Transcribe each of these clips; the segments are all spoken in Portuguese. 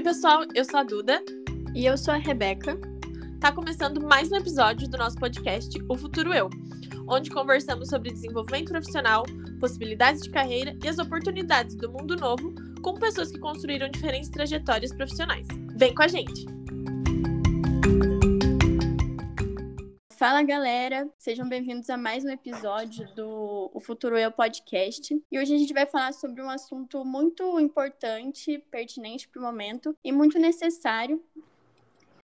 Oi, pessoal, eu sou a Duda. E eu sou a Rebeca. Tá começando mais um episódio do nosso podcast O Futuro Eu, onde conversamos sobre desenvolvimento profissional, possibilidades de carreira e as oportunidades do mundo novo com pessoas que construíram diferentes trajetórias profissionais. Vem com a gente! Fala galera, sejam bem-vindos a mais um episódio do O Futuro Eu Podcast. E hoje a gente vai falar sobre um assunto muito importante, pertinente para o momento e muito necessário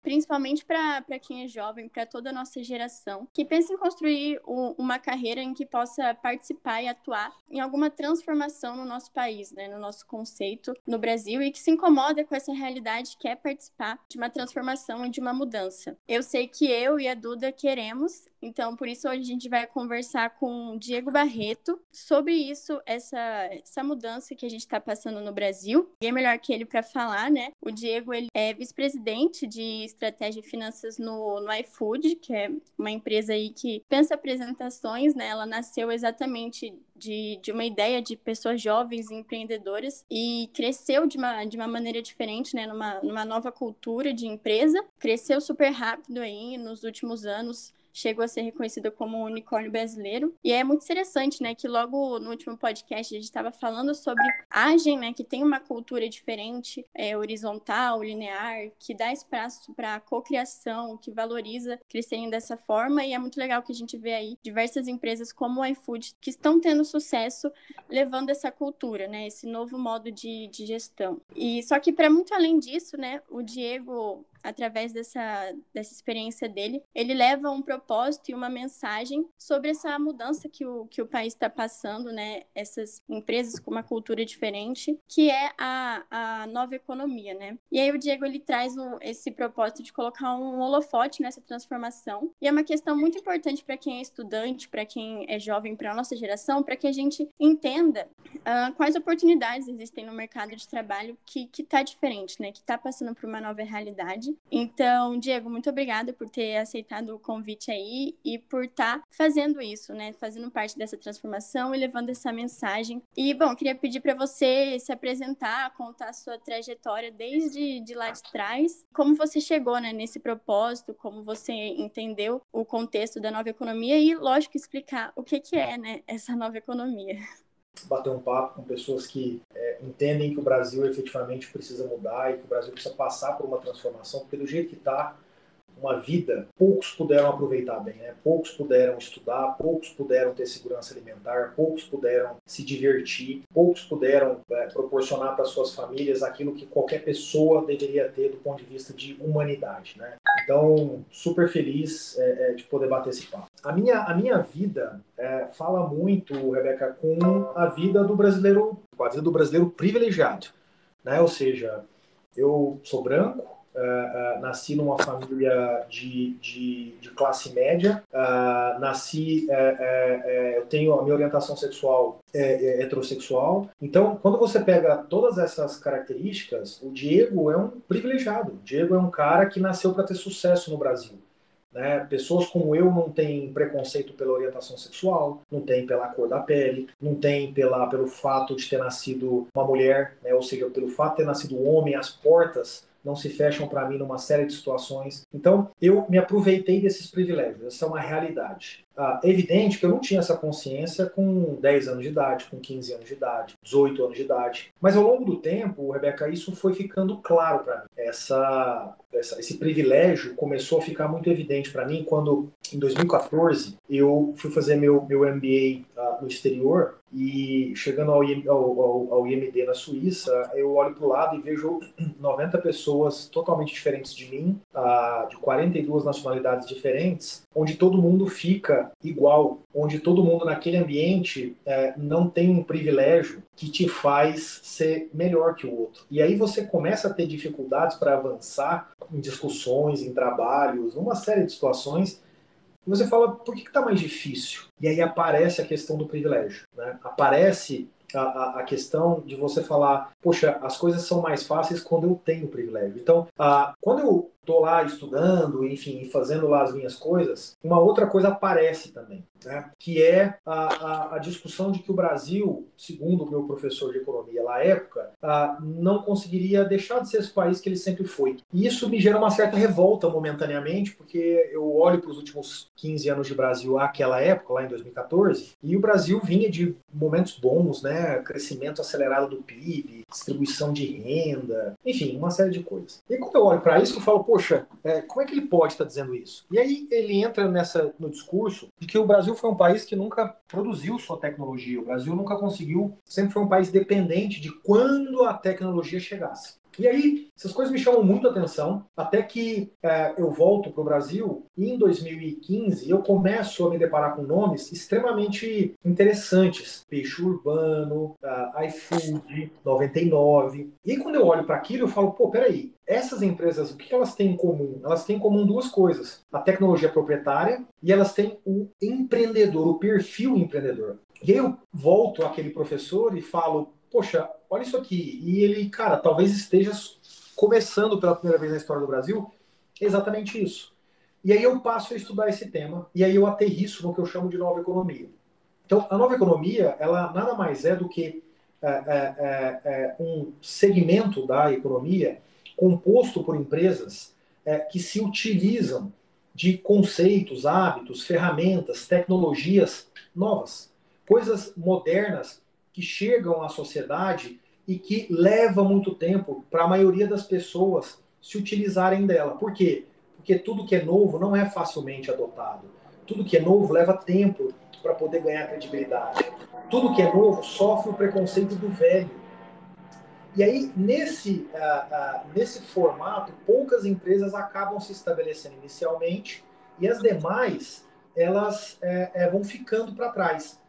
principalmente para quem é jovem, para toda a nossa geração, que pensa em construir um, uma carreira em que possa participar e atuar em alguma transformação no nosso país, né, no nosso conceito no Brasil e que se incomoda com essa realidade, quer participar de uma transformação e de uma mudança. Eu sei que eu e a Duda queremos então, por isso hoje a gente vai conversar com o Diego Barreto sobre isso, essa, essa mudança que a gente está passando no Brasil. E é melhor que ele para falar, né? O Diego ele é vice-presidente de estratégia e finanças no, no iFood, que é uma empresa aí que pensa apresentações, né? Ela nasceu exatamente de, de uma ideia de pessoas jovens empreendedoras e cresceu de uma, de uma maneira diferente, né? Numa, numa nova cultura de empresa. Cresceu super rápido aí nos últimos anos chegou a ser reconhecida como um unicórnio brasileiro. E é muito interessante, né, que logo no último podcast a gente estava falando sobre Agem, né, que tem uma cultura diferente, é, horizontal, linear, que dá espaço para cocriação, que valoriza crescerem dessa forma. E é muito legal que a gente vê aí diversas empresas como o iFood que estão tendo sucesso levando essa cultura, né, esse novo modo de, de gestão. E só que para muito além disso, né, o Diego através dessa, dessa experiência dele, ele leva um propósito e uma mensagem sobre essa mudança que o, que o país está passando, né? Essas empresas com uma cultura diferente, que é a, a nova economia, né? E aí o Diego ele traz o, esse propósito de colocar um holofote nessa transformação. E é uma questão muito importante para quem é estudante, para quem é jovem, para a nossa geração, para que a gente entenda uh, quais oportunidades existem no mercado de trabalho que está diferente, né? Que está passando por uma nova realidade então, Diego, muito obrigada por ter aceitado o convite aí e por estar tá fazendo isso, né? Fazendo parte dessa transformação e levando essa mensagem. E, bom, queria pedir para você se apresentar, contar a sua trajetória desde de lá de trás, como você chegou né, nesse propósito, como você entendeu o contexto da nova economia e, lógico, explicar o que, que é né, essa nova economia bater um papo com pessoas que é, entendem que o Brasil efetivamente precisa mudar e que o Brasil precisa passar por uma transformação, porque do jeito que está, uma vida, poucos puderam aproveitar bem, né? Poucos puderam estudar, poucos puderam ter segurança alimentar, poucos puderam se divertir, poucos puderam é, proporcionar para suas famílias aquilo que qualquer pessoa deveria ter do ponto de vista de humanidade, né? Então, super feliz é, é, de poder bater esse papo. A minha, a minha vida é, fala muito, Rebeca, com a vida do brasileiro, com a vida do brasileiro privilegiado, né? Ou seja, eu sou branco, Uh, uh, nasci numa família de, de, de classe média, uh, nasci, eu tenho a minha orientação sexual heterossexual. Então, quando você pega todas essas características, o Diego é um privilegiado. O Diego é um cara que nasceu para ter sucesso no Brasil. Né? Pessoas como eu não têm preconceito pela orientação sexual, não tem pela cor da pele, não tem pela, pelo fato de ter nascido uma mulher, né? ou seja, pelo fato de ter nascido um homem, as portas não se fecham para mim numa série de situações. Então, eu me aproveitei desses privilégios. Essa é uma realidade. Ah, é evidente que eu não tinha essa consciência com 10 anos de idade, com 15 anos de idade, 18 anos de idade. Mas ao longo do tempo, Rebeca, isso foi ficando claro para mim. Essa, essa, esse privilégio começou a ficar muito evidente para mim quando, em 2014, eu fui fazer meu, meu MBA uh, no exterior e chegando ao, ao, ao, IMD na Suíça, eu olho para o lado e vejo 90 pessoas totalmente diferentes de mim, uh, de 42 nacionalidades diferentes, onde todo mundo fica igual, onde todo mundo naquele ambiente uh, não tem um privilégio que te faz ser melhor que o outro. E aí você começa a ter dificuldades para avançar em discussões, em trabalhos, numa série de situações e você fala, por que está mais difícil? E aí aparece a questão do privilégio. Né? Aparece a, a, a, questão de você falar, poxa, as coisas são mais fáceis quando eu tenho privilégio. Então, a, quando eu estou lá estudando, enfim, fazendo lá as minhas coisas, uma outra coisa aparece também, né? que é a, a, a discussão de que o Brasil, segundo o meu professor de economia à época, a, não conseguiria deixar de ser esse país que ele sempre foi. E isso me gera uma certa revolta momentaneamente, porque eu olho para os últimos 15 anos de Brasil àquela época, lá em 2014, e o Brasil vinha de momentos bons, né? Crescimento acelerado do PIB, distribuição de renda, enfim, uma série de coisas. E quando eu olho para isso, eu falo, poxa, é, como é que ele pode estar dizendo isso? E aí ele entra nessa no discurso de que o Brasil foi um país que nunca produziu sua tecnologia. O Brasil nunca conseguiu, sempre foi um país dependente de quando a tecnologia chegasse. E aí, essas coisas me chamam muito a atenção, até que é, eu volto para o Brasil e em 2015 eu começo a me deparar com nomes extremamente interessantes. Peixe Urbano, uh, iFood, 99. E quando eu olho para aquilo, eu falo, pô, peraí, essas empresas, o que elas têm em comum? Elas têm em comum duas coisas: a tecnologia proprietária e elas têm o empreendedor, o perfil empreendedor. E aí eu volto àquele professor e falo, poxa, olha isso aqui. E ele, cara, talvez esteja começando pela primeira vez na história do Brasil exatamente isso. E aí eu passo a estudar esse tema, e aí eu aterriço no que eu chamo de nova economia. Então, a nova economia, ela nada mais é do que é, é, é, é um segmento da economia composto por empresas é, que se utilizam de conceitos, hábitos, ferramentas, tecnologias novas, coisas modernas que chegam à sociedade e que leva muito tempo para a maioria das pessoas se utilizarem dela. Por quê? Porque tudo que é novo não é facilmente adotado. Tudo que é novo leva tempo para poder ganhar credibilidade. Tudo que é novo sofre o preconceito do velho. E aí, nesse, uh, uh, nesse formato, poucas empresas acabam se estabelecendo inicialmente e as demais elas é, é, vão ficando para trás.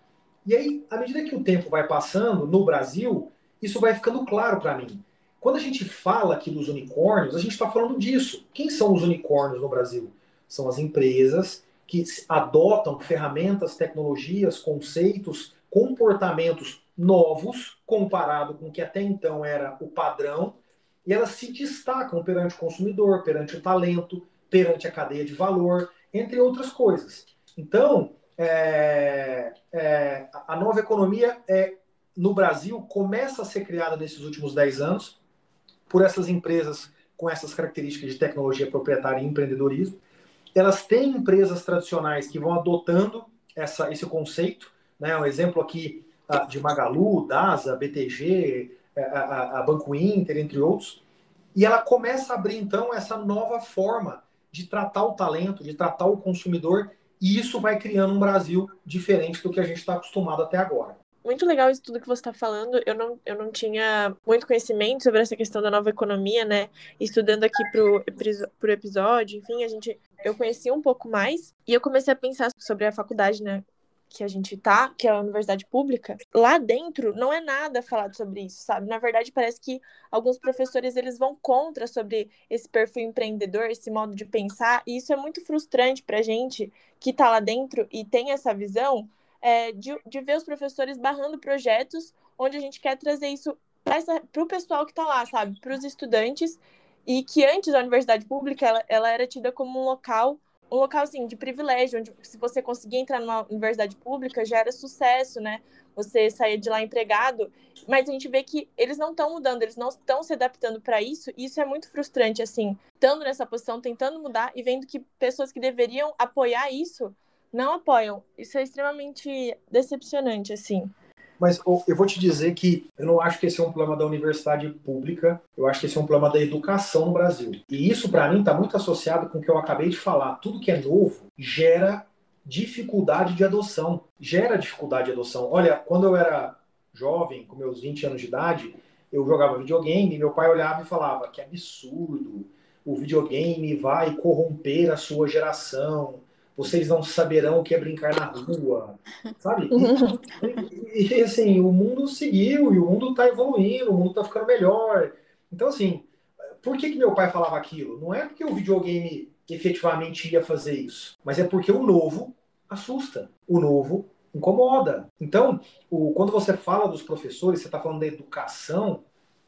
E aí, à medida que o tempo vai passando no Brasil, isso vai ficando claro para mim. Quando a gente fala aqui dos unicórnios, a gente está falando disso. Quem são os unicórnios no Brasil? São as empresas que adotam ferramentas, tecnologias, conceitos, comportamentos novos comparado com o que até então era o padrão, e elas se destacam perante o consumidor, perante o talento, perante a cadeia de valor, entre outras coisas. Então, é, é, a nova economia é, no Brasil começa a ser criada nesses últimos 10 anos por essas empresas com essas características de tecnologia proprietária e empreendedorismo. Elas têm empresas tradicionais que vão adotando essa, esse conceito. Né? Um exemplo aqui de Magalu, DASA, BTG, é, a, a Banco Inter, entre outros. E ela começa a abrir, então, essa nova forma de tratar o talento, de tratar o consumidor e isso vai criando um Brasil diferente do que a gente está acostumado até agora. Muito legal isso tudo que você está falando. Eu não, eu não tinha muito conhecimento sobre essa questão da nova economia, né? Estudando aqui pro, pro episódio, enfim, a gente, eu conheci um pouco mais e eu comecei a pensar sobre a faculdade, né? Que a gente tá, que é a universidade pública, lá dentro não é nada falado sobre isso, sabe? Na verdade, parece que alguns professores eles vão contra sobre esse perfil empreendedor, esse modo de pensar, e isso é muito frustrante pra gente que tá lá dentro e tem essa visão é, de, de ver os professores barrando projetos onde a gente quer trazer isso para o pessoal que tá lá, sabe? Para os estudantes, e que antes a universidade pública ela, ela era tida como um local um local assim de privilégio, onde se você conseguia entrar numa universidade pública já era sucesso, né? Você saía de lá empregado, mas a gente vê que eles não estão mudando, eles não estão se adaptando para isso, e isso é muito frustrante assim, estando nessa posição, tentando mudar e vendo que pessoas que deveriam apoiar isso não apoiam. Isso é extremamente decepcionante assim. Mas eu vou te dizer que eu não acho que esse é um problema da universidade pública, eu acho que esse é um problema da educação no Brasil. E isso, para mim, está muito associado com o que eu acabei de falar. Tudo que é novo gera dificuldade de adoção. Gera dificuldade de adoção. Olha, quando eu era jovem, com meus 20 anos de idade, eu jogava videogame e meu pai olhava e falava: que absurdo, o videogame vai corromper a sua geração vocês não saberão o que é brincar na rua, sabe? E, e, assim, o mundo seguiu e o mundo está evoluindo, o mundo está ficando melhor. Então, assim, por que, que meu pai falava aquilo? Não é porque o videogame efetivamente ia fazer isso, mas é porque o novo assusta, o novo incomoda. Então, o, quando você fala dos professores, você está falando da educação,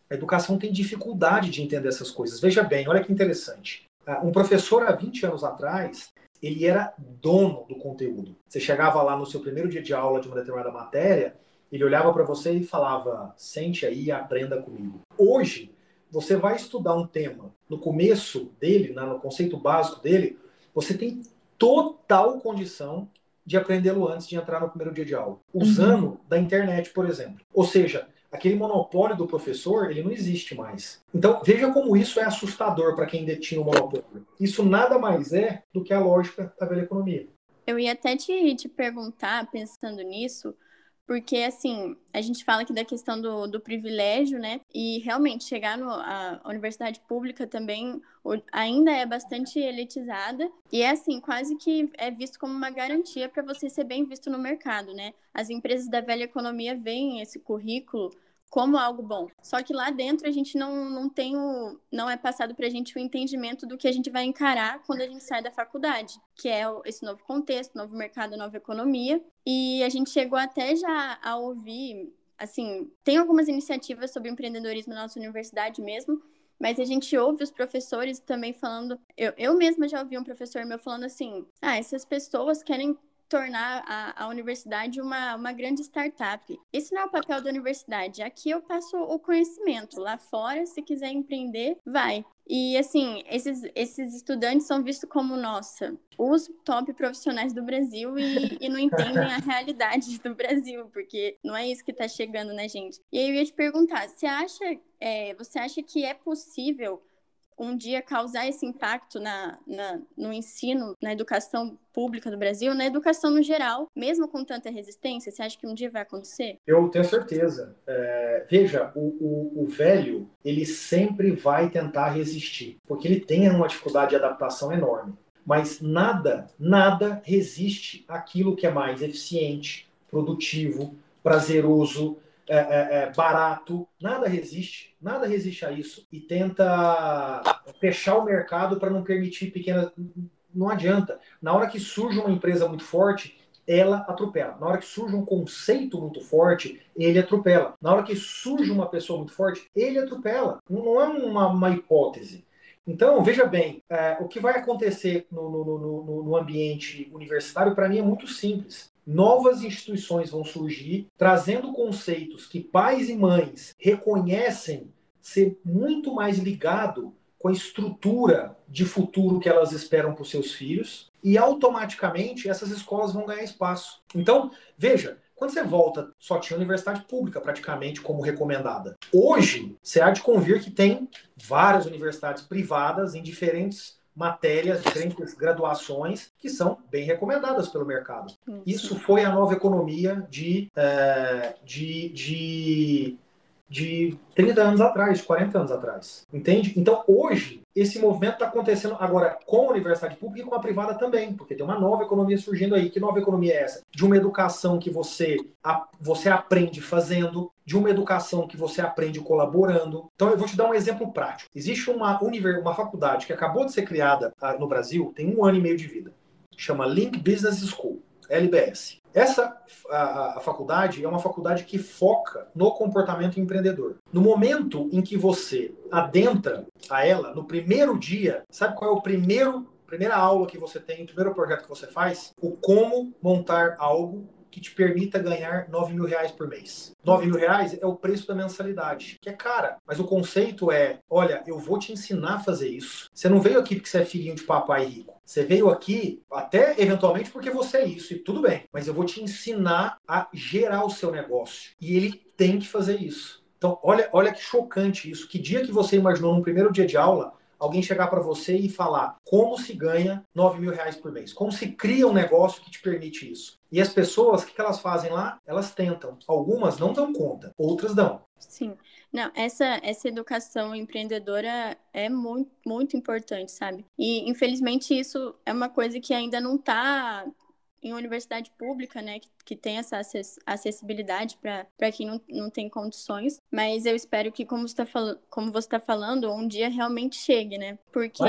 a educação tem dificuldade de entender essas coisas. Veja bem, olha que interessante. Ah, um professor há 20 anos atrás, ele era dono do conteúdo. Você chegava lá no seu primeiro dia de aula de uma determinada matéria, ele olhava para você e falava: sente aí e aprenda comigo. Hoje, você vai estudar um tema no começo dele, no conceito básico dele, você tem total condição de aprendê-lo antes de entrar no primeiro dia de aula, usando uhum. da internet, por exemplo. Ou seja, aquele monopólio do professor, ele não existe mais. Então, veja como isso é assustador para quem detinha o monopólio. Isso nada mais é do que a lógica da velha economia. Eu ia até te, te perguntar, pensando nisso, porque, assim, a gente fala aqui da questão do, do privilégio, né? E realmente chegar na universidade pública também ainda é bastante elitizada. E é, assim, quase que é visto como uma garantia para você ser bem visto no mercado, né? As empresas da velha economia veem esse currículo como algo bom. Só que lá dentro a gente não, não tem o. não é passado para a gente o entendimento do que a gente vai encarar quando a gente sai da faculdade, que é esse novo contexto, novo mercado, nova economia. E a gente chegou até já a ouvir, assim, tem algumas iniciativas sobre empreendedorismo na nossa universidade mesmo. Mas a gente ouve os professores também falando. Eu, eu mesma já ouvi um professor meu falando assim: ah, essas pessoas querem tornar a, a universidade uma, uma grande startup. Esse não é o papel da universidade. Aqui eu passo o conhecimento. Lá fora, se quiser empreender, vai. E assim, esses, esses estudantes são vistos como, nossa, os top profissionais do Brasil e, e não entendem a realidade do Brasil, porque não é isso que está chegando, né, gente? E aí eu ia te perguntar, você acha, é, você acha que é possível um dia causar esse impacto na, na, no ensino, na educação pública do Brasil, na educação no geral, mesmo com tanta resistência? Você acha que um dia vai acontecer? Eu tenho certeza. É, veja, o, o, o, velho, ele sempre vai tentar resistir, porque ele tem uma dificuldade de adaptação enorme. Mas nada, nada resiste àquilo que é mais eficiente, produtivo, prazeroso, é, é, é, barato, nada resiste, nada resiste a isso e tenta fechar o mercado para não permitir pequenas. Não adianta. Na hora que surge uma empresa muito forte, ela atropela. Na hora que surge um conceito muito forte, ele atropela. Na hora que surge uma pessoa muito forte, ele atropela. Não é uma, uma hipótese. Então, veja bem, é, o que vai acontecer no, no, no, no ambiente universitário, para mim, é muito simples novas instituições vão surgir, trazendo conceitos que pais e mães reconhecem ser muito mais ligado com a estrutura de futuro que elas esperam para os seus filhos, e automaticamente essas escolas vão ganhar espaço. Então, veja, quando você volta, só tinha universidade pública praticamente como recomendada. Hoje, você há de convir que tem várias universidades privadas em diferentes matérias, diferentes graduações que são bem recomendadas pelo mercado. Isso foi a nova economia de, é, de, de, de 30 anos atrás, de 40 anos atrás. Entende? Então, hoje, esse movimento está acontecendo agora com a universidade pública e com a privada também, porque tem uma nova economia surgindo aí. Que nova economia é essa? De uma educação que você, você aprende fazendo, de uma educação que você aprende colaborando. Então, eu vou te dar um exemplo prático. Existe uma, uma faculdade que acabou de ser criada ah, no Brasil, tem um ano e meio de vida. Chama Link Business School, LBS. Essa a, a, faculdade é uma faculdade que foca no comportamento empreendedor. No momento em que você adentra a ela, no primeiro dia, sabe qual é o primeiro primeira aula que você tem, o primeiro projeto que você faz? O como montar algo que te permita ganhar 9 mil reais por mês. 9 mil reais é o preço da mensalidade, que é cara. Mas o conceito é: olha, eu vou te ensinar a fazer isso. Você não veio aqui porque você é filhinho de papai rico. Você veio aqui até eventualmente porque você é isso, e tudo bem. Mas eu vou te ensinar a gerar o seu negócio. E ele tem que fazer isso. Então, olha, olha que chocante isso. Que dia que você imaginou no primeiro dia de aula alguém chegar para você e falar como se ganha 9 mil reais por mês, como se cria um negócio que te permite isso. E as pessoas, o que, elas fazem lá? Elas tentam. Algumas não dão conta, outras dão. Sim. Não, essa, essa educação empreendedora é muito, muito importante, sabe? E, infelizmente, isso é uma coisa que ainda não está em universidade pública, né, que, que tem essa acessibilidade para quem não, não tem condições, mas eu espero que, como você está como você tá falando, um dia realmente chegue, né? Porque,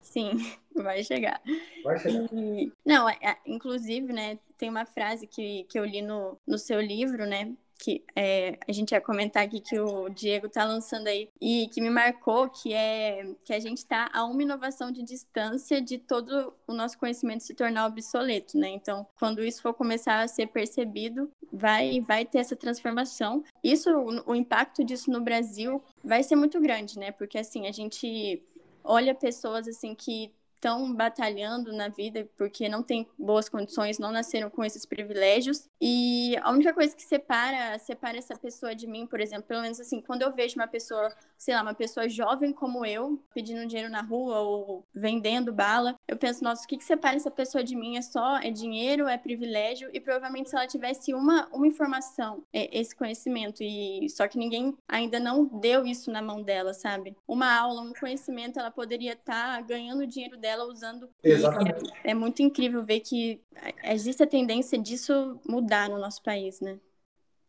sim, vai chegar. Vai chegar. E, não, é, é, inclusive, né, tem uma frase que, que eu li no, no seu livro, né, que é, a gente ia comentar aqui que o Diego está lançando aí e que me marcou, que é que a gente está a uma inovação de distância de todo o nosso conhecimento se tornar obsoleto, né? Então, quando isso for começar a ser percebido, vai vai ter essa transformação. Isso, o, o impacto disso no Brasil vai ser muito grande, né? Porque assim a gente olha pessoas assim que estão batalhando na vida porque não têm boas condições, não nasceram com esses privilégios. E a única coisa que separa, separa essa pessoa de mim, por exemplo, pelo menos assim, quando eu vejo uma pessoa, sei lá, uma pessoa jovem como eu, pedindo dinheiro na rua ou vendendo bala, eu penso, nossa, o que, que separa essa pessoa de mim? É só, é dinheiro, é privilégio, e provavelmente se ela tivesse uma, uma informação, é, esse conhecimento, e só que ninguém ainda não deu isso na mão dela, sabe? Uma aula, um conhecimento, ela poderia estar tá ganhando dinheiro dela dela usando. Exatamente. É, é, muito incrível ver que existe a tendência disso mudar no nosso país, né?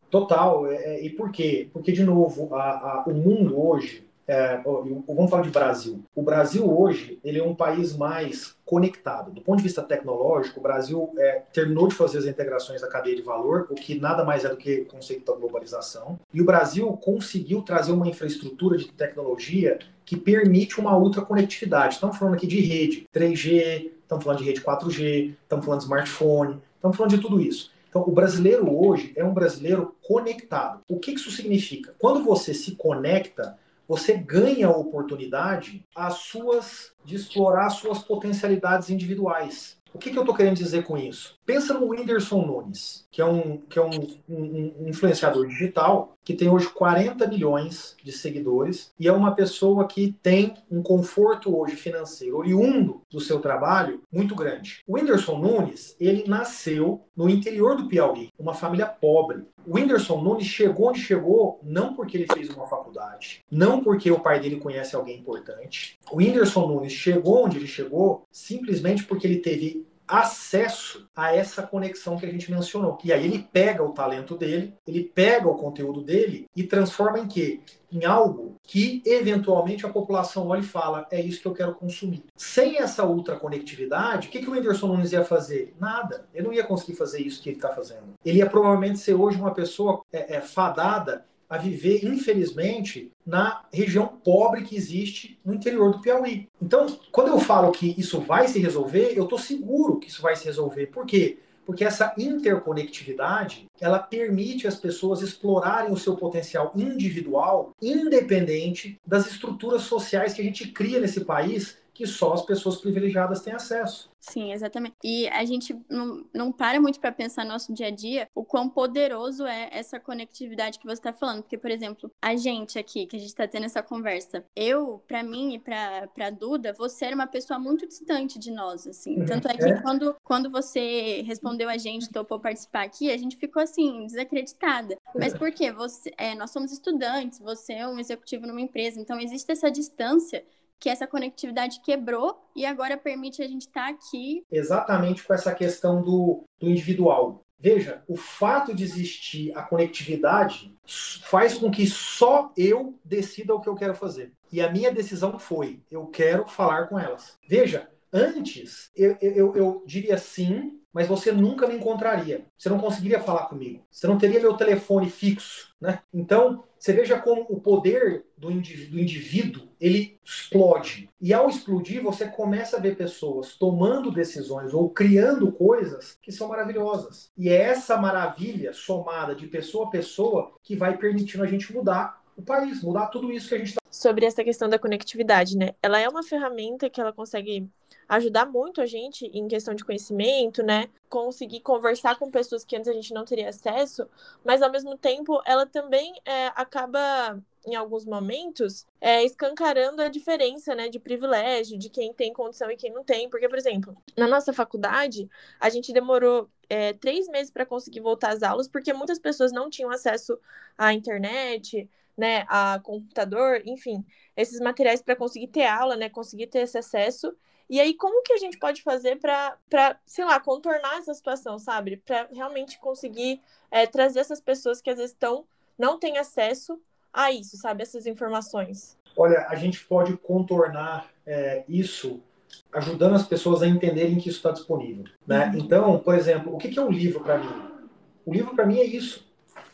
Total. É, é, e por quê? Porque, de novo, a, a, o mundo hoje é, vamos falar de Brasil. O Brasil hoje ele é um país mais conectado. Do ponto de vista tecnológico, o Brasil é, terminou de fazer as integrações da cadeia de valor, o que nada mais é do que o conceito da globalização. E o Brasil conseguiu trazer uma infraestrutura de tecnologia que permite uma ultra conectividade. Estamos falando aqui de rede 3G, estamos falando de rede 4G, estamos falando de smartphone, estamos falando de tudo isso. Então, o brasileiro hoje é um brasileiro conectado. O que isso significa? Quando você se conecta, você ganha a oportunidade as suas, de explorar suas potencialidades individuais. O que, que eu estou querendo dizer com isso? Pensa no Whindersson Nunes, que é, um, que é um, um, um, influenciador digital que tem hoje 40 milhões de seguidores e é uma pessoa que tem um conforto hoje financeiro oriundo do seu trabalho muito grande. O Whindersson Nunes, ele nasceu no interior do Piauí, uma família pobre. O Whindersson Nunes chegou onde chegou não porque ele fez uma faculdade, não porque o pai dele conhece alguém importante. O Whindersson Nunes chegou onde ele chegou simplesmente porque ele teve acesso a essa conexão que a gente mencionou. E aí ele pega o talento dele, ele pega o conteúdo dele e transforma em quê? Em algo que eventualmente a população olha e fala: é isso que eu quero consumir. Sem essa ultra conectividade, o que, que o Whindersson Nunes ia fazer? Nada. Ele não ia conseguir fazer isso que ele está fazendo. Ele ia provavelmente ser hoje uma pessoa é, é, fadada a viver, infelizmente, na região pobre que existe no interior do Piauí. Então, quando eu falo que isso vai se resolver, eu estou seguro que isso vai se resolver. Por quê? Porque essa interconectividade, ela permite as pessoas explorarem o seu potencial individual, independente das estruturas sociais que a gente cria nesse país, que só as pessoas privilegiadas têm acesso. Sim, exatamente. E a gente não, não para muito para pensar no nosso dia a dia o quão poderoso é essa conectividade que você está falando. Porque, por exemplo, a gente aqui, que a gente está tendo essa conversa, eu, para mim e para Duda, você era uma pessoa muito distante de nós, assim. Uhum. Tanto é que é. Quando, quando você respondeu a gente, topou participar aqui, a gente ficou assim, desacreditada. Mas por quê? Você, é, nós somos estudantes, você é um executivo numa empresa, então existe essa distância que essa conectividade quebrou e agora permite a gente estar tá aqui. Exatamente com essa questão do, do individual. Veja, o fato de existir a conectividade faz com que só eu decida o que eu quero fazer. E a minha decisão foi: eu quero falar com elas. Veja, antes eu, eu, eu diria sim, mas você nunca me encontraria. Você não conseguiria falar comigo. Você não teria meu telefone fixo, né? Então, você veja como o poder do indivíduo, do indivíduo, ele explode. E ao explodir, você começa a ver pessoas tomando decisões ou criando coisas que são maravilhosas. E é essa maravilha somada de pessoa a pessoa que vai permitindo a gente mudar o país, mudar tudo isso que a gente está. Sobre essa questão da conectividade, né? Ela é uma ferramenta que ela consegue ajudar muito a gente em questão de conhecimento, né? Conseguir conversar com pessoas que antes a gente não teria acesso, mas ao mesmo tempo ela também é, acaba em alguns momentos, é, escancarando a diferença né, de privilégio, de quem tem condição e quem não tem. Porque, por exemplo, na nossa faculdade, a gente demorou é, três meses para conseguir voltar às aulas, porque muitas pessoas não tinham acesso à internet, né, a computador, enfim, esses materiais para conseguir ter aula, né, conseguir ter esse acesso. E aí, como que a gente pode fazer para, sei lá, contornar essa situação, sabe? Para realmente conseguir é, trazer essas pessoas que às vezes estão, não têm acesso a isso, sabe? Essas informações. Olha, a gente pode contornar é, isso ajudando as pessoas a entenderem que isso está disponível. Né? Uhum. Então, por exemplo, o que é um livro para mim? O livro para mim é isso.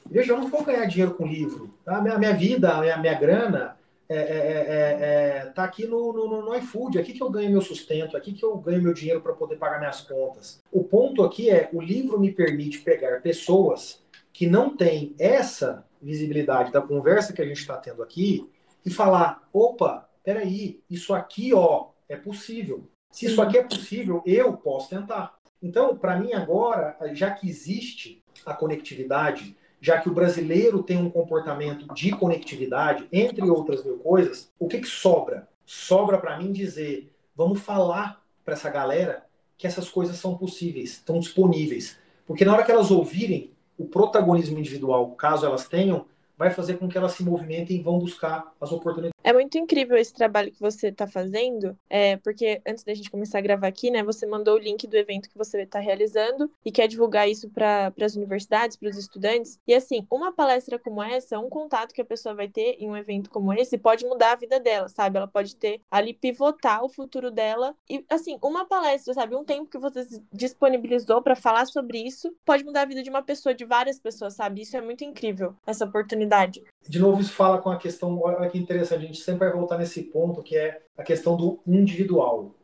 Veja, eu não vou ganhar dinheiro com livro. Tá? A minha, minha vida, a minha, minha grana é, é, é, é, tá aqui no, no, no iFood, aqui que eu ganho meu sustento, aqui que eu ganho meu dinheiro para poder pagar minhas contas. O ponto aqui é, o livro me permite pegar pessoas que não têm essa visibilidade da conversa que a gente está tendo aqui e falar, opa, peraí, isso aqui, ó, é possível. Se isso aqui é possível, eu posso tentar. Então, para mim agora, já que existe a conectividade, já que o brasileiro tem um comportamento de conectividade, entre outras mil coisas, o que, que sobra? Sobra para mim dizer, vamos falar para essa galera que essas coisas são possíveis, estão disponíveis. Porque na hora que elas ouvirem o protagonismo individual, caso elas tenham, vai fazer com que elas se movimentem e vão buscar as oportunidades. É muito incrível esse trabalho que você está fazendo, é, porque antes da gente começar a gravar aqui, né, você mandou o link do evento que você está realizando e quer divulgar isso para as universidades, para os estudantes. E assim, uma palestra como essa, um contato que a pessoa vai ter em um evento como esse, pode mudar a vida dela, sabe? Ela pode ter ali pivotar o futuro dela. E assim, uma palestra, sabe? Um tempo que você disponibilizou para falar sobre isso, pode mudar a vida de uma pessoa, de várias pessoas, sabe? Isso é muito incrível, essa oportunidade. De novo, isso fala com a questão, olha que interessante, a gente sempre vai voltar nesse ponto que é a questão do individual.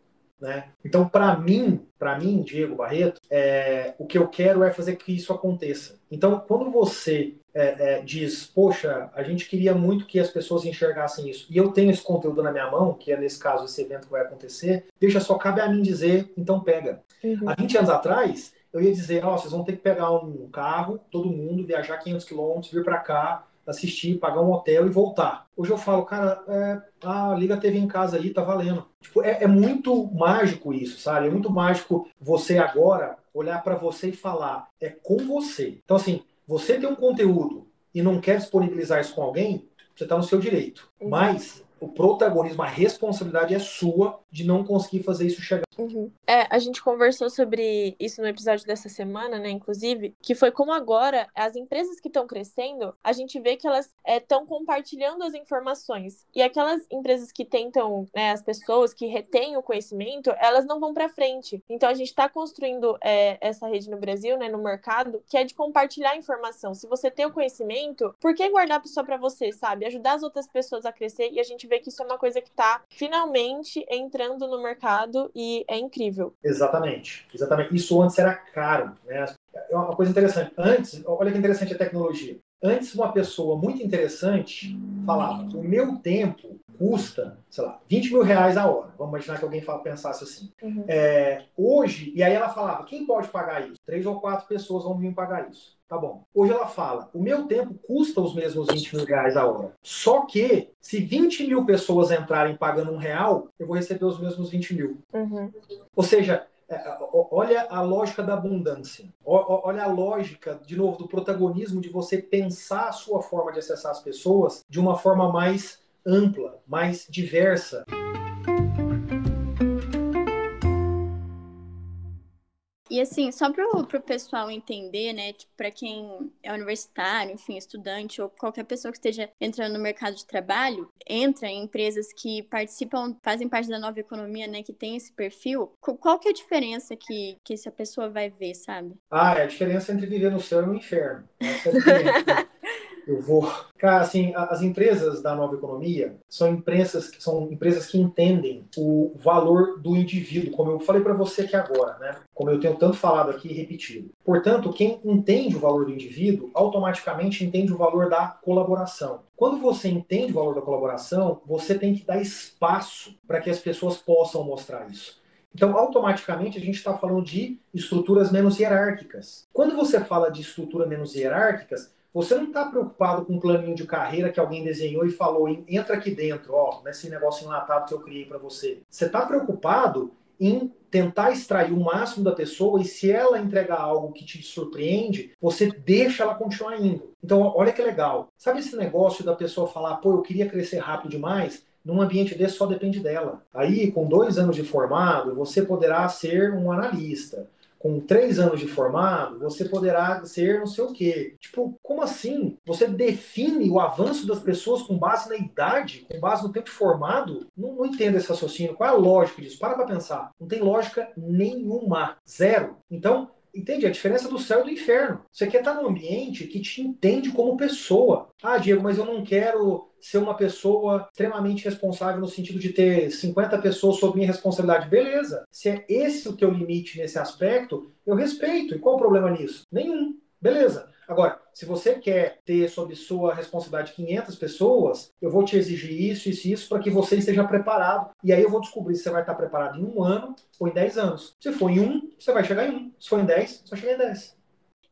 Né? Então, para mim, para mim, Diego Barreto, é, o que eu quero é fazer que isso aconteça. Então, quando você é, é, diz, poxa, a gente queria muito que as pessoas enxergassem isso, e eu tenho esse conteúdo na minha mão, que é nesse caso esse evento que vai acontecer, deixa só cabe a mim dizer, então pega. Uhum. Há 20 anos atrás, eu ia dizer, ó, oh, vocês vão ter que pegar um carro, todo mundo, viajar 500 quilômetros, vir para cá, assistir, pagar um hotel e voltar. Hoje eu falo, cara, é, a Liga teve em casa aí, tá valendo. Tipo, é, é, muito mágico isso, sabe? É muito mágico você agora olhar para você e falar, é com você. Então, assim, você tem um conteúdo e não quer disponibilizar isso com alguém, você está no seu direito. Mas o protagonismo, a responsabilidade é sua de não conseguir fazer isso chegar. Uhum. É, a gente conversou sobre isso no episódio dessa semana, né, inclusive, que foi como agora as empresas que estão crescendo, a gente vê que elas estão é, compartilhando as informações. E aquelas empresas que tentam, né, as pessoas que retêm o conhecimento, elas não vão para frente. Então a gente está construindo é, essa rede no Brasil, né, no mercado, que é de compartilhar informação. Se você tem o conhecimento, por que guardar só para você, sabe? Ajudar as outras pessoas a crescer e a gente vê que isso é uma coisa que está finalmente entrando no mercado e é incrível. Exatamente, exatamente. Isso antes era caro, né? É uma coisa interessante. Antes, olha que interessante a tecnologia. Antes, uma pessoa muito interessante falava: o meu tempo custa, sei lá, 20 mil reais a hora. Vamos imaginar que alguém fala, pensasse assim. Uhum. É, hoje, e aí ela falava: quem pode pagar isso? Três ou quatro pessoas vão vir pagar isso. Tá bom. Hoje ela fala: o meu tempo custa os mesmos 20 mil reais a hora. Só que, se 20 mil pessoas entrarem pagando um real, eu vou receber os mesmos 20 mil. Uhum. Ou seja, é, olha a lógica da abundância. Olha a lógica, de novo, do protagonismo de você pensar a sua forma de acessar as pessoas de uma forma mais ampla, mais diversa. E assim, só para o pessoal entender, né, tipo, para quem é universitário, enfim, estudante ou qualquer pessoa que esteja entrando no mercado de trabalho, entra em empresas que participam, fazem parte da nova economia, né, que tem esse perfil, qual que é a diferença que, que essa pessoa vai ver, sabe? Ah, é a diferença entre viver no céu e no inferno. Essa é a eu vou. Cara, assim, as empresas da nova economia são empresas que são empresas que entendem o valor do indivíduo, como eu falei para você aqui agora, né? Como eu tenho tanto falado aqui e repetido. Portanto, quem entende o valor do indivíduo, automaticamente entende o valor da colaboração. Quando você entende o valor da colaboração, você tem que dar espaço para que as pessoas possam mostrar isso. Então, automaticamente, a gente está falando de estruturas menos hierárquicas. Quando você fala de estruturas menos hierárquicas, você não está preocupado com um planinho de carreira que alguém desenhou e falou, entra aqui dentro, ó, nesse negócio enlatado que eu criei para você. Você está preocupado em tentar extrair o máximo da pessoa e se ela entregar algo que te surpreende, você deixa ela continuar indo. Então, olha que legal. Sabe esse negócio da pessoa falar, pô, eu queria crescer rápido demais? Num ambiente desse só depende dela. Aí, com dois anos de formado, você poderá ser um analista com três anos de formado, você poderá ser não sei o quê. Tipo, como assim? Você define o avanço das pessoas com base na idade, com base no tempo formado? Não, não entendo esse raciocínio. Qual é a lógica disso? Para pra pensar. Não tem lógica nenhuma. Zero. Então, entende? A diferença do céu e do inferno. Você quer estar num ambiente que te entende como pessoa. Ah, Diego, mas eu não quero ser uma pessoa extremamente responsável no sentido de ter 50 pessoas sob minha responsabilidade. Beleza. Se é esse o teu limite nesse aspecto, eu respeito. E qual o problema nisso? Nenhum. Beleza. Agora, se você quer ter sob sua responsabilidade 500 pessoas, eu vou te exigir isso, isso e isso para que você esteja preparado. E aí eu vou descobrir se você vai estar preparado em um ano ou em 10 anos. Se for em um, você vai chegar em um. Se for em 10, você vai chegar em 10.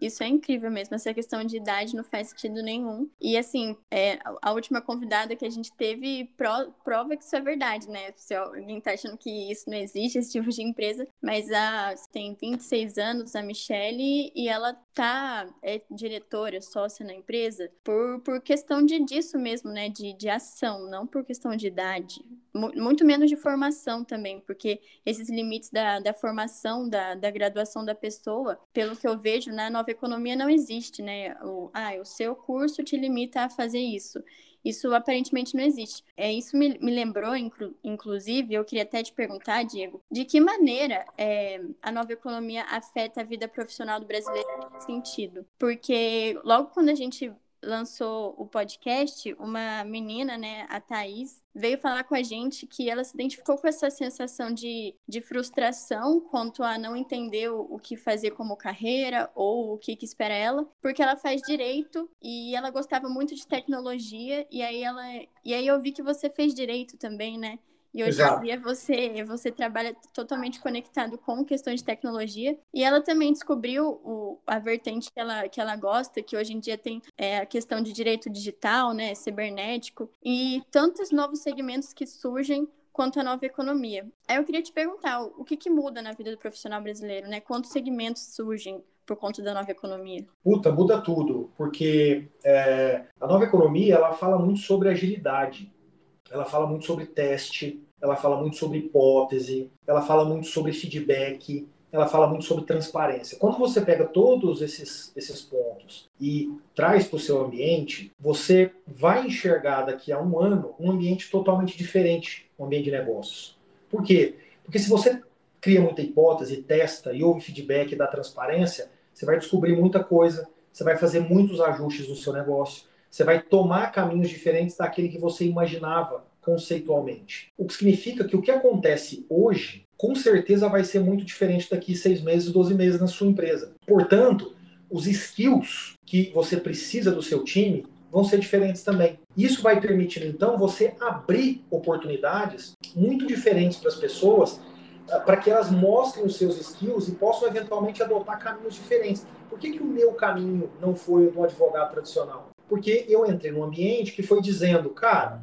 Isso é incrível mesmo, essa questão de idade não faz sentido nenhum. E assim, é, a última convidada que a gente teve pro, prova que isso é verdade, né? Se alguém tá achando que isso não existe, esse tipo de empresa, mas a tem 26 anos, a Michelle, e ela tá é diretora, sócia na empresa, por, por questão de disso mesmo, né? De, de ação, não por questão de idade. Muito menos de formação também, porque esses limites da, da formação, da, da graduação da pessoa, pelo que eu vejo na nova economia não existe, né? O, ah, o seu curso te limita a fazer isso. Isso aparentemente não existe. É, isso me, me lembrou, inclu, inclusive, eu queria até te perguntar, Diego, de que maneira é, a nova economia afeta a vida profissional do brasileiro nesse sentido? Porque logo quando a gente lançou o podcast, uma menina, né, a Thaís, veio falar com a gente que ela se identificou com essa sensação de, de frustração quanto a não entender o, o que fazer como carreira ou o que, que espera ela, porque ela faz direito e ela gostava muito de tecnologia, e aí ela. E aí eu vi que você fez direito também, né? E hoje em dia você, você trabalha totalmente conectado com questões de tecnologia. E ela também descobriu o, a vertente que ela, que ela gosta, que hoje em dia tem é, a questão de direito digital, né, cibernético, e tantos novos segmentos que surgem quanto à nova economia. Aí eu queria te perguntar, o que, que muda na vida do profissional brasileiro, né? Quantos segmentos surgem por conta da nova economia? Puta, muda tudo, porque é, a nova economia ela fala muito sobre agilidade ela fala muito sobre teste, ela fala muito sobre hipótese, ela fala muito sobre feedback, ela fala muito sobre transparência. Quando você pega todos esses, esses pontos e traz para o seu ambiente, você vai enxergar daqui a um ano um ambiente totalmente diferente, um ambiente de negócios. Por quê? Porque se você cria muita hipótese, testa e ouve feedback da transparência, você vai descobrir muita coisa, você vai fazer muitos ajustes no seu negócio, você vai tomar caminhos diferentes daquele que você imaginava conceitualmente. O que significa que o que acontece hoje, com certeza vai ser muito diferente daqui seis meses, 12 meses na sua empresa. Portanto, os skills que você precisa do seu time vão ser diferentes também. Isso vai permitir, então, você abrir oportunidades muito diferentes para as pessoas, ah, para que elas mostrem os seus skills e possam eventualmente adotar caminhos diferentes. Por que, que o meu caminho não foi o do advogado tradicional? Porque eu entrei num ambiente que foi dizendo, cara,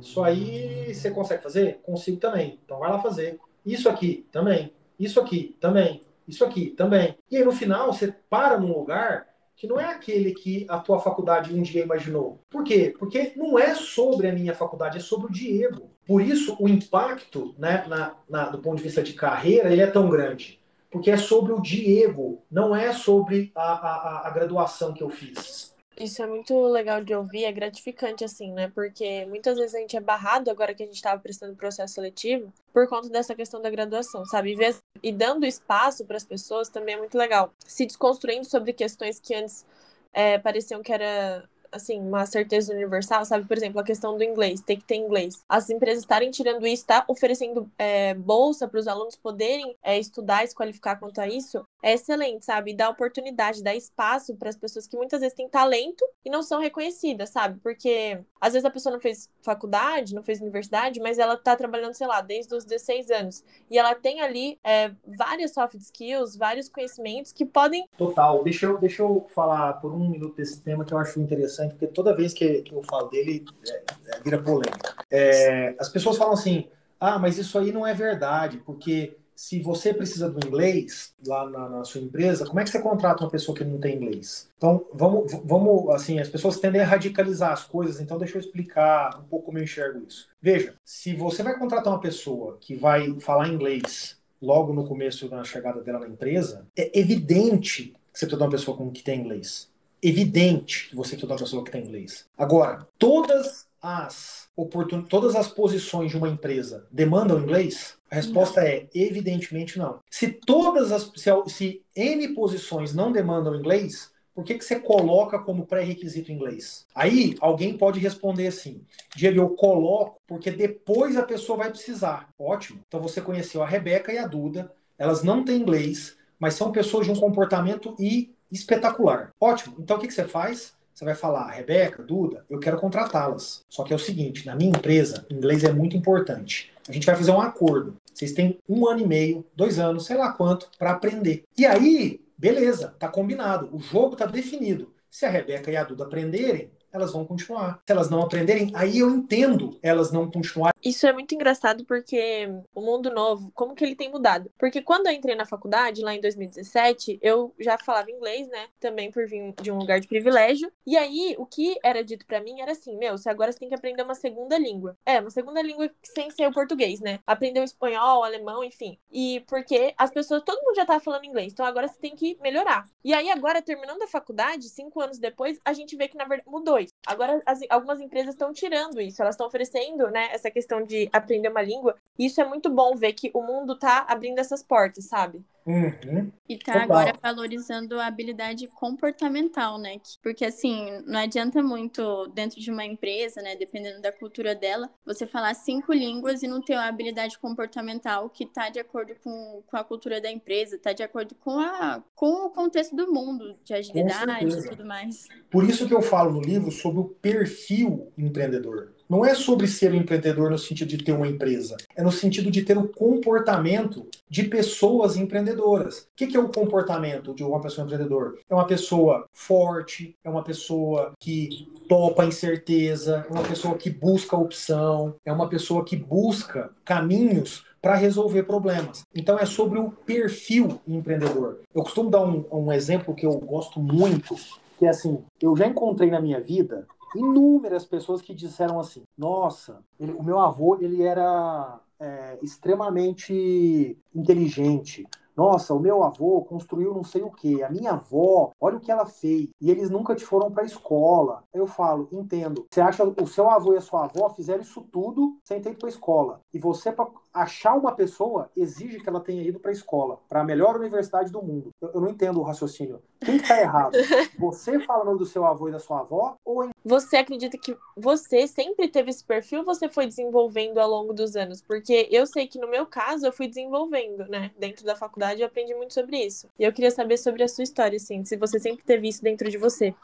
isso aí você consegue fazer? Consigo também. Então vai lá fazer. Isso aqui também. Isso aqui também. Isso aqui também. E aí no final você para num lugar que não é aquele que a tua faculdade um dia imaginou. Por quê? Porque não é sobre a minha faculdade, é sobre o Diego. Por isso o impacto, né, na, na, do ponto de vista de carreira, ele é tão grande. Porque é sobre o Diego, não é sobre a, a, a graduação que eu fiz. Isso é muito legal de ouvir, é gratificante, assim, né? Porque muitas vezes a gente é barrado agora que a gente estava prestando processo seletivo por conta dessa questão da graduação, sabe? E dando espaço para as pessoas também é muito legal. Se desconstruindo sobre questões que antes é, pareciam que era assim, uma certeza universal, sabe? Por exemplo, a questão do inglês, tem que ter inglês. As empresas estarem tirando isso, tá oferecendo é, bolsa para os alunos poderem é, estudar e se qualificar quanto a isso, é excelente, sabe? Dá oportunidade, dá espaço para as pessoas que muitas vezes têm talento e não são reconhecidas, sabe? Porque às vezes a pessoa não fez faculdade, não fez universidade, mas ela tá trabalhando, sei lá, desde os 16 anos. E ela tem ali é, várias soft skills, vários conhecimentos que podem. Total. Deixa eu, deixa eu falar por um minuto desse tema que eu acho interessante, porque toda vez que, eu falo dele, é, é, vira polêmica. É, as pessoas falam assim: ah, mas isso aí não é verdade, porque se você precisa do inglês lá na, na, sua empresa, como é que você contrata uma pessoa que não tem inglês? Então, vamos, vamos, assim, as pessoas tendem a radicalizar as coisas, então deixa eu explicar um pouco como eu enxergo isso. Veja, se você vai contratar uma pessoa que vai falar inglês logo no começo da chegada dela na empresa, é evidente que você precisa de uma pessoa que tem inglês. Evidente que você precisa de uma pessoa que tem inglês. Agora, todas as oportun... todas as posições de uma empresa demandam inglês? A resposta não. é evidentemente não. Se todas as se, se N posições não demandam inglês, por que, que você coloca como pré-requisito inglês? Aí alguém pode responder assim: Diego, eu coloco porque depois a pessoa vai precisar. Ótimo. Então você conheceu a Rebeca e a Duda, elas não têm inglês, mas são pessoas de um comportamento e espetacular. Ótimo. Então o que, que você faz? Você vai falar, Rebeca, Duda, eu quero contratá-las. Só que é o seguinte, na minha empresa, inglês é muito importante. A gente vai fazer um acordo. Vocês têm um ano e meio, dois anos, sei lá quanto, para aprender. E aí, beleza, tá combinado. O jogo tá definido. Se a Rebeca e a Duda aprenderem, elas vão continuar. Se elas não aprenderem, aí eu entendo elas não continuarem. Isso é muito engraçado porque o mundo novo, como que ele tem mudado? Porque quando eu entrei na faculdade, lá em 2017, eu já falava inglês, né? Também por vir de um lugar de privilégio. E aí, o que era dito para mim era assim: meu, você agora você tem que aprender uma segunda língua. É, uma segunda língua sem ser o português, né? Aprender o espanhol, o alemão, enfim. E porque as pessoas, todo mundo já tava falando inglês, então agora você tem que melhorar. E aí, agora, terminando a faculdade, cinco anos depois, a gente vê que na verdade mudou isso. Agora, as, algumas empresas estão tirando isso, elas estão oferecendo, né, essa questão de aprender uma língua. E isso é muito bom ver que o mundo tá abrindo essas portas, sabe? Uhum. E tá Total. agora valorizando a habilidade comportamental, né? Porque assim, não adianta muito dentro de uma empresa, né? Dependendo da cultura dela, você falar cinco línguas e não ter uma habilidade comportamental que tá de acordo com, com a cultura da empresa, tá de acordo com, a, com o contexto do mundo, de agilidade e tudo mais. Por isso que eu falo no livro sobre o perfil empreendedor. Não é sobre ser um empreendedor no sentido de ter uma empresa, é no sentido de ter o comportamento de pessoas empreendedoras. O que é o comportamento de uma pessoa empreendedora? É uma pessoa forte, é uma pessoa que topa a incerteza, é uma pessoa que busca opção, é uma pessoa que busca caminhos para resolver problemas. Então é sobre o perfil empreendedor. Eu costumo dar um, um exemplo que eu gosto muito, que é assim, eu já encontrei na minha vida inúmeras pessoas que disseram assim: Nossa, ele, o meu avô ele era é, extremamente inteligente. Nossa, o meu avô construiu não sei o que, a minha avó, olha o que ela fez. E eles nunca te foram para a escola. Eu falo, entendo. Você acha o seu avô e a sua avó fizeram isso tudo sem ter ido para escola. E você, para achar uma pessoa, exige que ela tenha ido para a escola, para a melhor universidade do mundo. Eu, eu, não entendo o raciocínio. Quem está errado? Você falando do seu avô e da sua avó? Ou em... Você acredita que você sempre teve esse perfil ou você foi desenvolvendo ao longo dos anos? Porque eu sei que no meu caso eu fui desenvolvendo, né? Dentro da faculdade eu aprendi muito sobre isso. E eu queria saber sobre a sua história, assim, se você sempre teve isso dentro de você.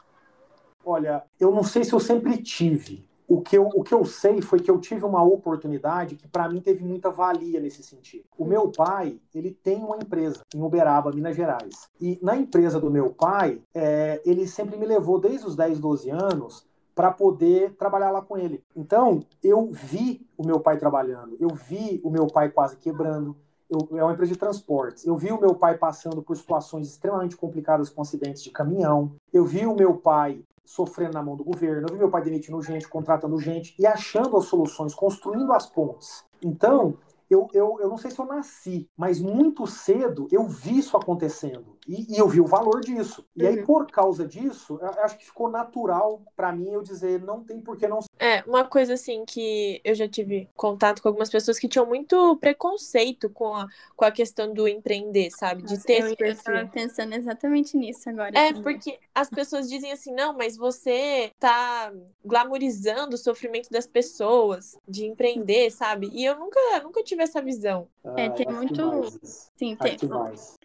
Olha, eu não sei se eu sempre tive, o que, eu, o que eu sei foi que eu tive uma oportunidade que para mim teve muita valia nesse sentido. O meu pai, ele tem uma empresa em Uberaba, Minas Gerais. E na empresa do meu pai, é, ele sempre me levou desde os 10, 12 anos para poder trabalhar lá com ele. Então, eu vi o meu pai trabalhando, eu vi o meu pai quase quebrando. Eu, é uma empresa de transportes. Eu vi o meu pai passando por situações extremamente complicadas com acidentes de caminhão. Eu vi o meu pai sofrendo na mão do governo, eu vi meu pai demitindo gente, contratando gente e achando as soluções, construindo as pontes. Então, eu, eu, eu não sei se eu nasci, mas muito cedo eu vi isso acontecendo. E, e eu vi o valor disso. E uhum. aí, por causa disso, eu acho que ficou natural para mim eu dizer não tem por que não. É, uma coisa assim que eu já tive contato com algumas pessoas que tinham muito preconceito com a, com a questão do empreender, sabe? De ter eu, esse perfil. Eu tava pensando exatamente nisso agora. É, também. porque as pessoas dizem assim, não, mas você tá glamorizando o sofrimento das pessoas de empreender, sabe? E eu nunca, nunca tive essa visão. É, tem muito. Sim, tem.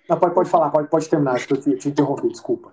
Não, pode, pode falar, pode, pode terminar, acho que eu te, te interrompi, desculpa.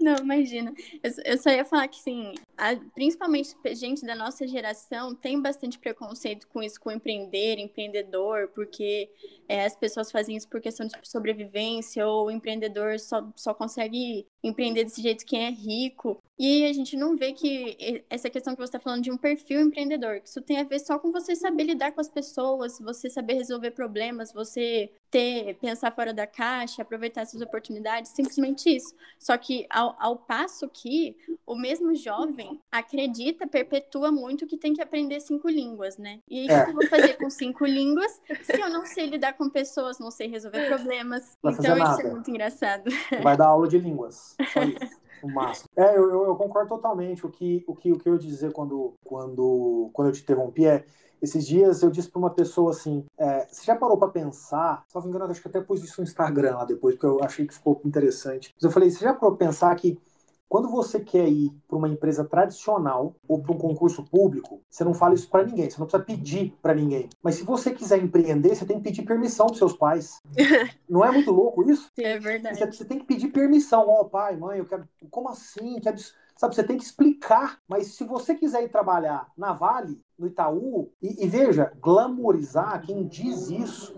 Não, imagina. Eu, eu, só ia falar que, sim, a, principalmente gente da nossa geração tem bastante preconceito com isso, com empreender, empreendedor, porque é, as pessoas fazem isso por questão de sobrevivência, ou o empreendedor só, só consegue empreender desse jeito quem é rico. E a gente não vê que essa questão que você está falando de um perfil empreendedor, que isso tem a ver só com você saber lidar com as pessoas, você saber resolver problemas, você ter, pensar fora da caixa, aproveitar essas oportunidades, simplesmente isso. Só que ao, ao passo que o mesmo jovem acredita, perpetua muito que tem que aprender cinco línguas, né? E o é. que eu vou fazer com cinco línguas se eu não sei lidar com pessoas, não sei resolver problemas? Não então isso é muito engraçado. Vai dar aula de línguas. Só isso. Massa. É, eu, eu, eu, concordo totalmente. O que, o que, o que eu ia dizer quando, quando, quando eu te interrompi é esses dias eu disse para uma pessoa assim: é, você já parou para pensar? Se não me engano, acho que até pus isso no Instagram lá depois, porque eu achei que ficou interessante. Mas eu falei: você já parou para pensar que quando você quer ir para uma empresa tradicional ou para um concurso público, você não fala isso para ninguém, você não precisa pedir para ninguém. Mas se você quiser empreender, você tem que pedir permissão dos seus pais. não é muito louco isso? É verdade. Você, você tem que pedir permissão. Ó, oh, pai, mãe, eu quero. Como assim? Que absurdo. Sabe, você tem que explicar. Mas se você quiser ir trabalhar na Vale, no Itaú, e, e veja, glamorizar quem diz isso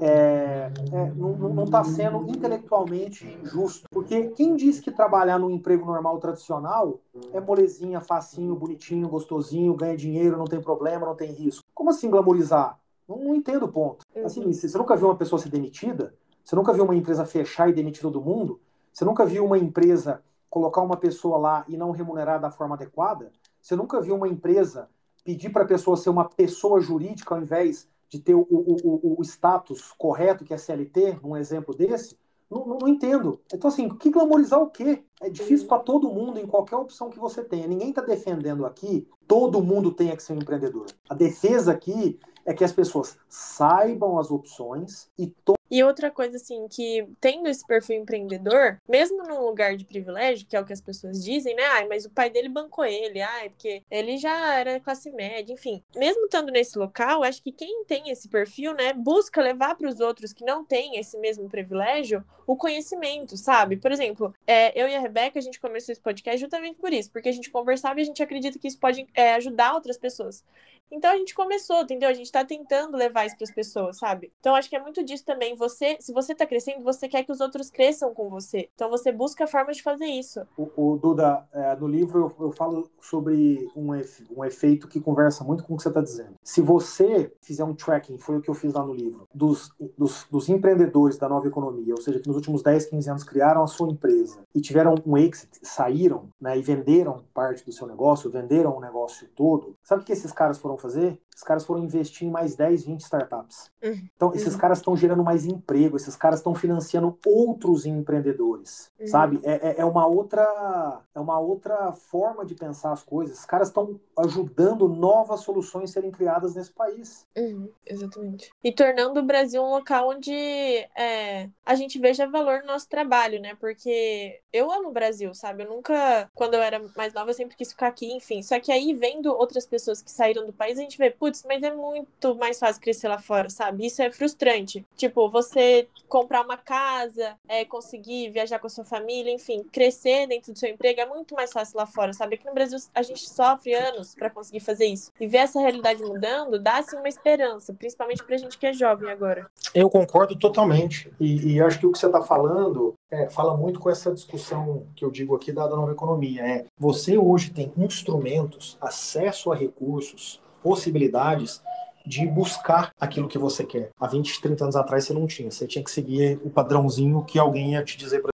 é, é, não está sendo intelectualmente justo. Porque quem diz que trabalhar num emprego normal tradicional é molezinha, facinho, bonitinho, gostosinho, ganha dinheiro, não tem problema, não tem risco? Como assim glamorizar? Não, não entendo o ponto. Assim, você nunca viu uma pessoa ser demitida? Você nunca viu uma empresa fechar e demitir todo mundo? Você nunca viu uma empresa colocar uma pessoa lá e não remunerar da forma adequada? Você nunca viu uma empresa pedir para a pessoa ser uma pessoa jurídica ao invés de ter o, o, o, o status correto, que é CLT, um exemplo desse? Não, não, não, entendo. Então, assim, que glamorizar o quê? É difícil para todo mundo em qualquer opção que você tenha. Ninguém está defendendo aqui todo mundo tenha que ser um empreendedor. A defesa aqui é que as pessoas saibam as opções e e outra coisa, assim, que tendo esse perfil empreendedor, mesmo num lugar de privilégio, que é o que as pessoas dizem, né? Ai, mas o pai dele bancou ele, ai, porque ele já era classe média, enfim. Mesmo estando nesse local, acho que quem tem esse perfil, né, busca levar para os outros que não têm esse mesmo privilégio o conhecimento, sabe? Por exemplo, é, eu e a Rebeca, a gente começou esse podcast justamente por isso, porque a gente conversava e a gente acredita que isso pode é, ajudar outras pessoas. Então a gente começou, entendeu? A gente tá tentando levar isso para as pessoas, sabe? Então acho que é muito disso também. Você, se você tá crescendo, você quer que os outros cresçam com você. Então você busca formas de fazer isso. O, o Duda, é, no livro eu, eu, falo sobre um, um efeito que conversa muito com o que você está dizendo. Se você fizer um tracking, foi o que eu fiz lá no livro, dos, dos, dos empreendedores da nova economia, ou seja, que nos últimos 10, 15 anos criaram a sua empresa e tiveram um exit, saíram né, e venderam parte do seu negócio, venderam o negócio todo, sabe o que esses caras foram fazer? Os caras foram investir em mais 10, 20 startups. Uhum. Então, esses uhum. caras estão gerando mais emprego, esses caras estão financiando outros empreendedores, uhum. sabe? É, é, é, uma outra, é uma outra forma de pensar as coisas. Os caras estão ajudando novas soluções serem criadas nesse país. Uhum. Exatamente. E tornando o Brasil um local onde é, a gente veja valor no nosso trabalho, né? Porque eu amo o Brasil, sabe? Eu nunca, quando eu era mais nova, eu sempre quis ficar aqui, enfim. Só que aí, vendo outras pessoas que saíram do país, a gente vê, putz, mas é muito mais fácil crescer lá fora, sabe? Isso é frustrante. Tipo, você comprar uma casa, é, conseguir viajar com a sua família, enfim, crescer dentro do seu emprego é muito mais fácil lá fora, sabe? Aqui no Brasil a gente sofre anos para conseguir fazer isso. E ver essa realidade mudando dá, assim, uma esperança, principalmente pra gente que é jovem agora. Eu concordo totalmente. E, e acho que o que você tá falando é, fala muito com essa discussão que eu digo aqui da nova economia. É, você hoje tem instrumentos, acesso a recursos, possibilidades de buscar aquilo que você quer. Há 20, 30 anos atrás você não tinha. Você tinha que seguir o padrãozinho que alguém ia te dizer para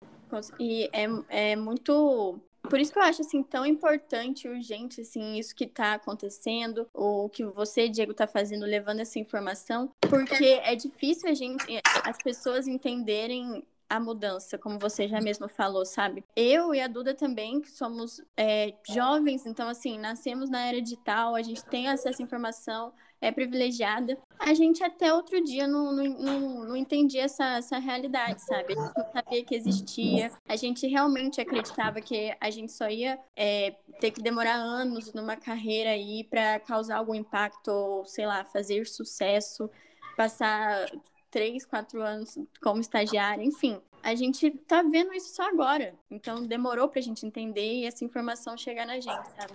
E é, é muito por isso que eu acho assim tão importante, urgente assim isso que está acontecendo, o que você, Diego, está fazendo, levando essa informação, porque é difícil a gente, as pessoas entenderem a mudança, como você já mesmo falou, sabe? Eu e a Duda também, que somos é, jovens, então, assim, nascemos na era digital, a gente tem acesso à informação, é privilegiada. A gente até outro dia não, não, não, entendia essa, essa realidade, sabe? A gente não sabia que existia. A gente realmente acreditava que a gente só ia é, ter que demorar anos numa carreira aí para causar algum impacto, ou, sei lá, fazer sucesso, passar três, quatro anos como estagiária, enfim. A gente tá vendo isso só agora. Então demorou pra gente entender e essa informação chegar na gente, sabe?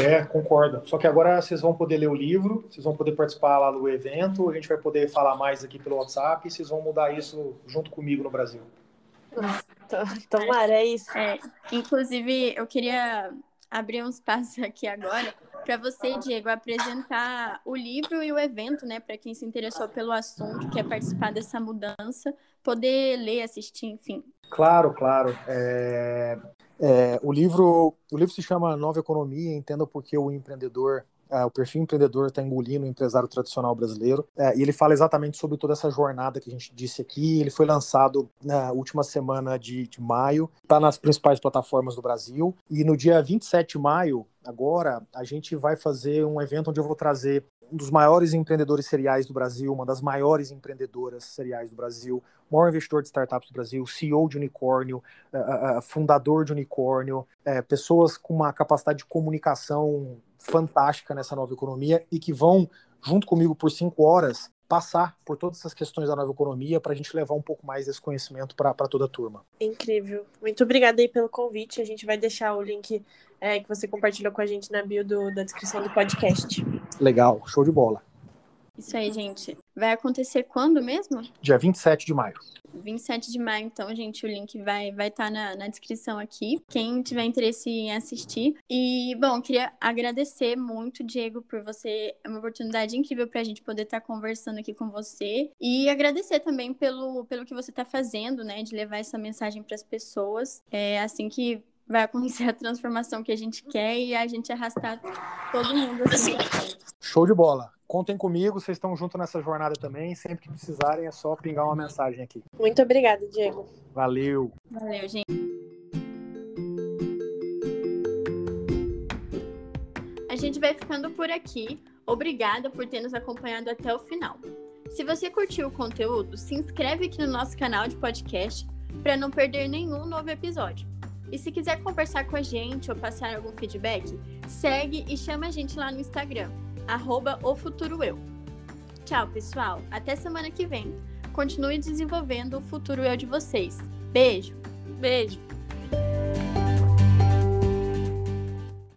É, concordo. Só que agora vocês vão poder ler o livro, vocês vão poder participar lá do evento, a gente vai poder falar mais aqui pelo WhatsApp e vocês vão mudar isso junto comigo no Brasil. Tomara, é isso. É, inclusive, eu queria abrir um espaço aqui agora para você, Diego, apresentar o livro e o evento, né, para quem se interessou pelo assunto, quer participar dessa mudança, poder ler, assistir, enfim. Claro, claro. É, é, o livro, o livro se chama Nova Economia, entenda porque o empreendedor é, o perfil empreendedor está engolindo o empresário tradicional brasileiro. É, e ele fala exatamente sobre toda essa jornada que a gente disse aqui. Ele foi lançado na última semana de, de maio, está nas principais plataformas do Brasil. E no dia 27 de maio, agora, a gente vai fazer um evento onde eu vou trazer um dos maiores empreendedores seriais do Brasil, uma das maiores empreendedoras seriais do Brasil, maior investidor de startups do Brasil, CEO de unicórnio, uh, uh, fundador de unicórnio, uh, pessoas com uma capacidade de comunicação fantástica nessa nova economia e que vão, junto comigo por cinco horas, passar por todas essas questões da nova economia para a gente levar um pouco mais desse conhecimento para toda a turma. Incrível. Muito obrigada aí pelo convite. A gente vai deixar o link é, que você compartilhou com a gente na bio do, da descrição do podcast. Legal, show de bola. Isso aí, gente. Vai acontecer quando mesmo? Dia 27 de maio. 27 de maio, então, gente, o link vai estar vai tá na, na descrição aqui. Quem tiver interesse em assistir. E, bom, queria agradecer muito, Diego, por você. É uma oportunidade incrível para a gente poder estar tá conversando aqui com você. E agradecer também pelo, pelo que você está fazendo, né? De levar essa mensagem para as pessoas. É assim que vai acontecer a transformação que a gente quer e a gente arrastar todo mundo assim. Show de bola. Contem comigo, vocês estão junto nessa jornada também. Sempre que precisarem, é só pingar uma mensagem aqui. Muito obrigada, Diego. Valeu. Valeu, gente. A gente vai ficando por aqui. Obrigada por ter nos acompanhado até o final. Se você curtiu o conteúdo, se inscreve aqui no nosso canal de podcast para não perder nenhum novo episódio. E se quiser conversar com a gente ou passar algum feedback, segue e chama a gente lá no Instagram arroba. Tchau, pessoal. Até semana que vem. Continue desenvolvendo o futuro eu de vocês. Beijo. Beijo.